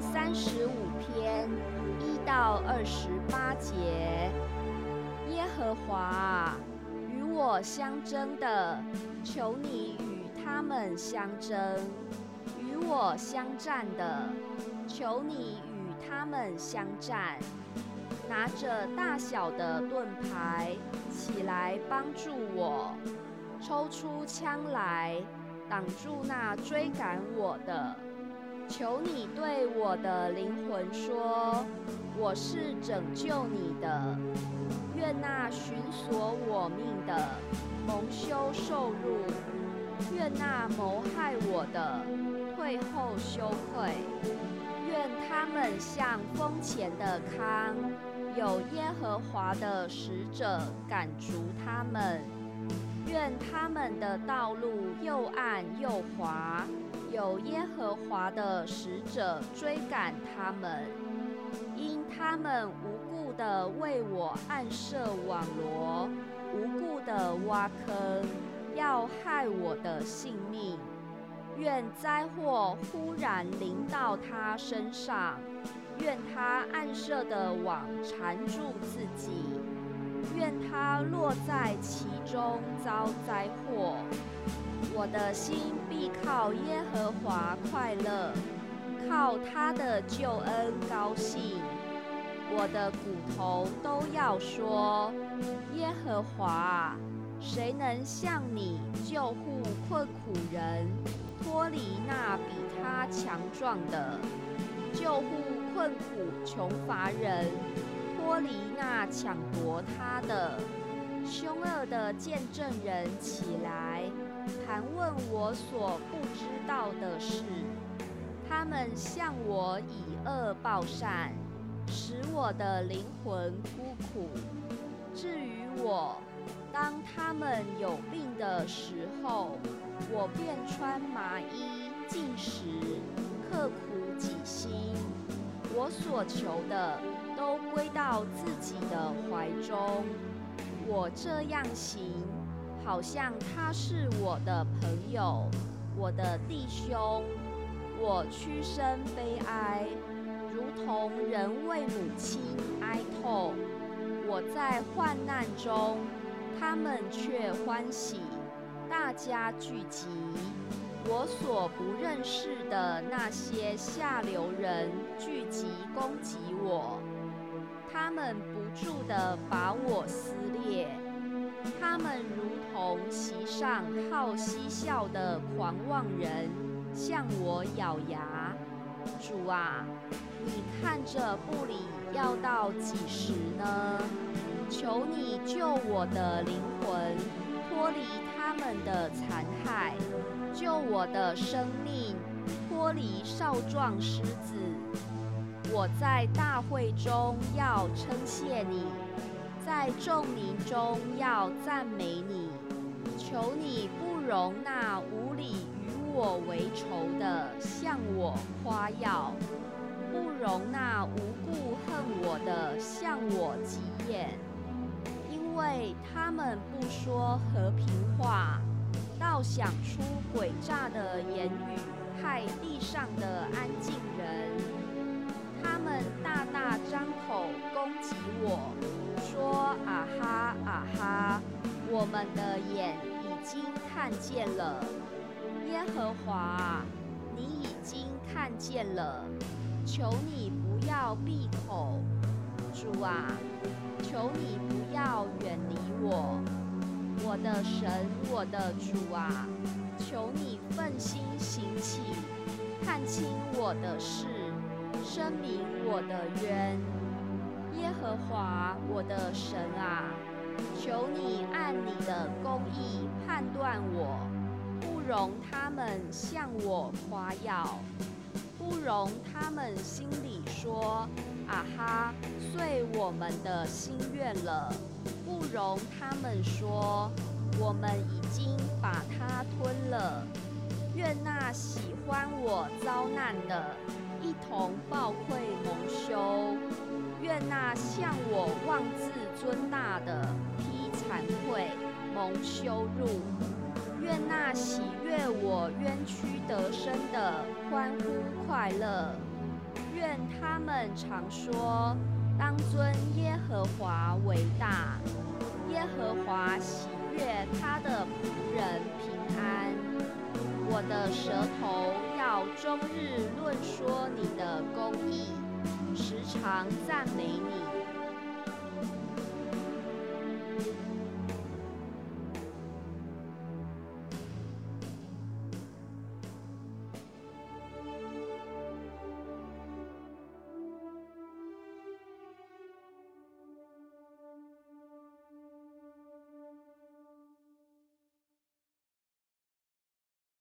三十五篇一到二十八节。耶和华与我相争的，求你与他们相争；与我相战的，求你与他们相战。拿着大小的盾牌起来帮助我，抽出枪来挡住那追赶我的。求你对我的灵魂说：“我是拯救你的。”愿那寻索我命的蒙羞受辱，愿那谋害我的退后羞愧。愿他们像风前的康，有耶和华的使者赶逐他们。愿他们的道路又暗又滑。有耶和华的使者追赶他们，因他们无故的为我暗设网罗，无故的挖坑，要害我的性命。愿灾祸忽然临到他身上，愿他暗设的网缠住自己，愿他落在其中遭灾祸。我的心必靠耶和华快乐，靠他的救恩高兴。我的骨头都要说：耶和华，谁能向你救护困苦人，脱离那比他强壮的，救护困苦穷乏人，脱离那抢夺他的凶恶的见证人起来。盘问我所不知道的事，他们向我以恶报善，使我的灵魂孤苦。至于我，当他们有病的时候，我便穿麻衣进食，刻苦己心。我所求的都归到自己的怀中。我这样行。好像他是我的朋友，我的弟兄。我屈身悲哀，如同人为母亲哀痛。我在患难中，他们却欢喜，大家聚集。我所不认识的那些下流人聚集攻击我，他们不住地把我撕裂。他们如同席上好嬉笑的狂妄人，向我咬牙。主啊，你看着不理要到几时呢？求你救我的灵魂，脱离他们的残害，救我的生命，脱离少壮狮子。我在大会中要称谢你。在众民中要赞美你，求你不容那无理与我为仇的向我夸耀，不容那无故恨我的向我急眼，因为他们不说和平话，倒想出诡诈的言语害地上的安静们的眼已经看见了，耶和华，你已经看见了，求你不要闭口，主啊，求你不要远离我，我的神，我的主啊，求你奋心行起，看清我的事，声明我的冤。耶和华我的神啊，求你按你的公义判断我，不容他们向我夸耀，不容他们心里说啊哈，遂我们的心愿了，不容他们说我们已经把它吞了。愿那喜欢我遭难的，一同报愧蒙羞。愿那向我妄自尊大的惭愧蒙羞辱；愿那喜悦我冤屈得生的欢呼快乐；愿他们常说：当尊耶和华为大。耶和华喜悦他的仆人平安。我的舌头要终日论说你的公义，时常赞美你。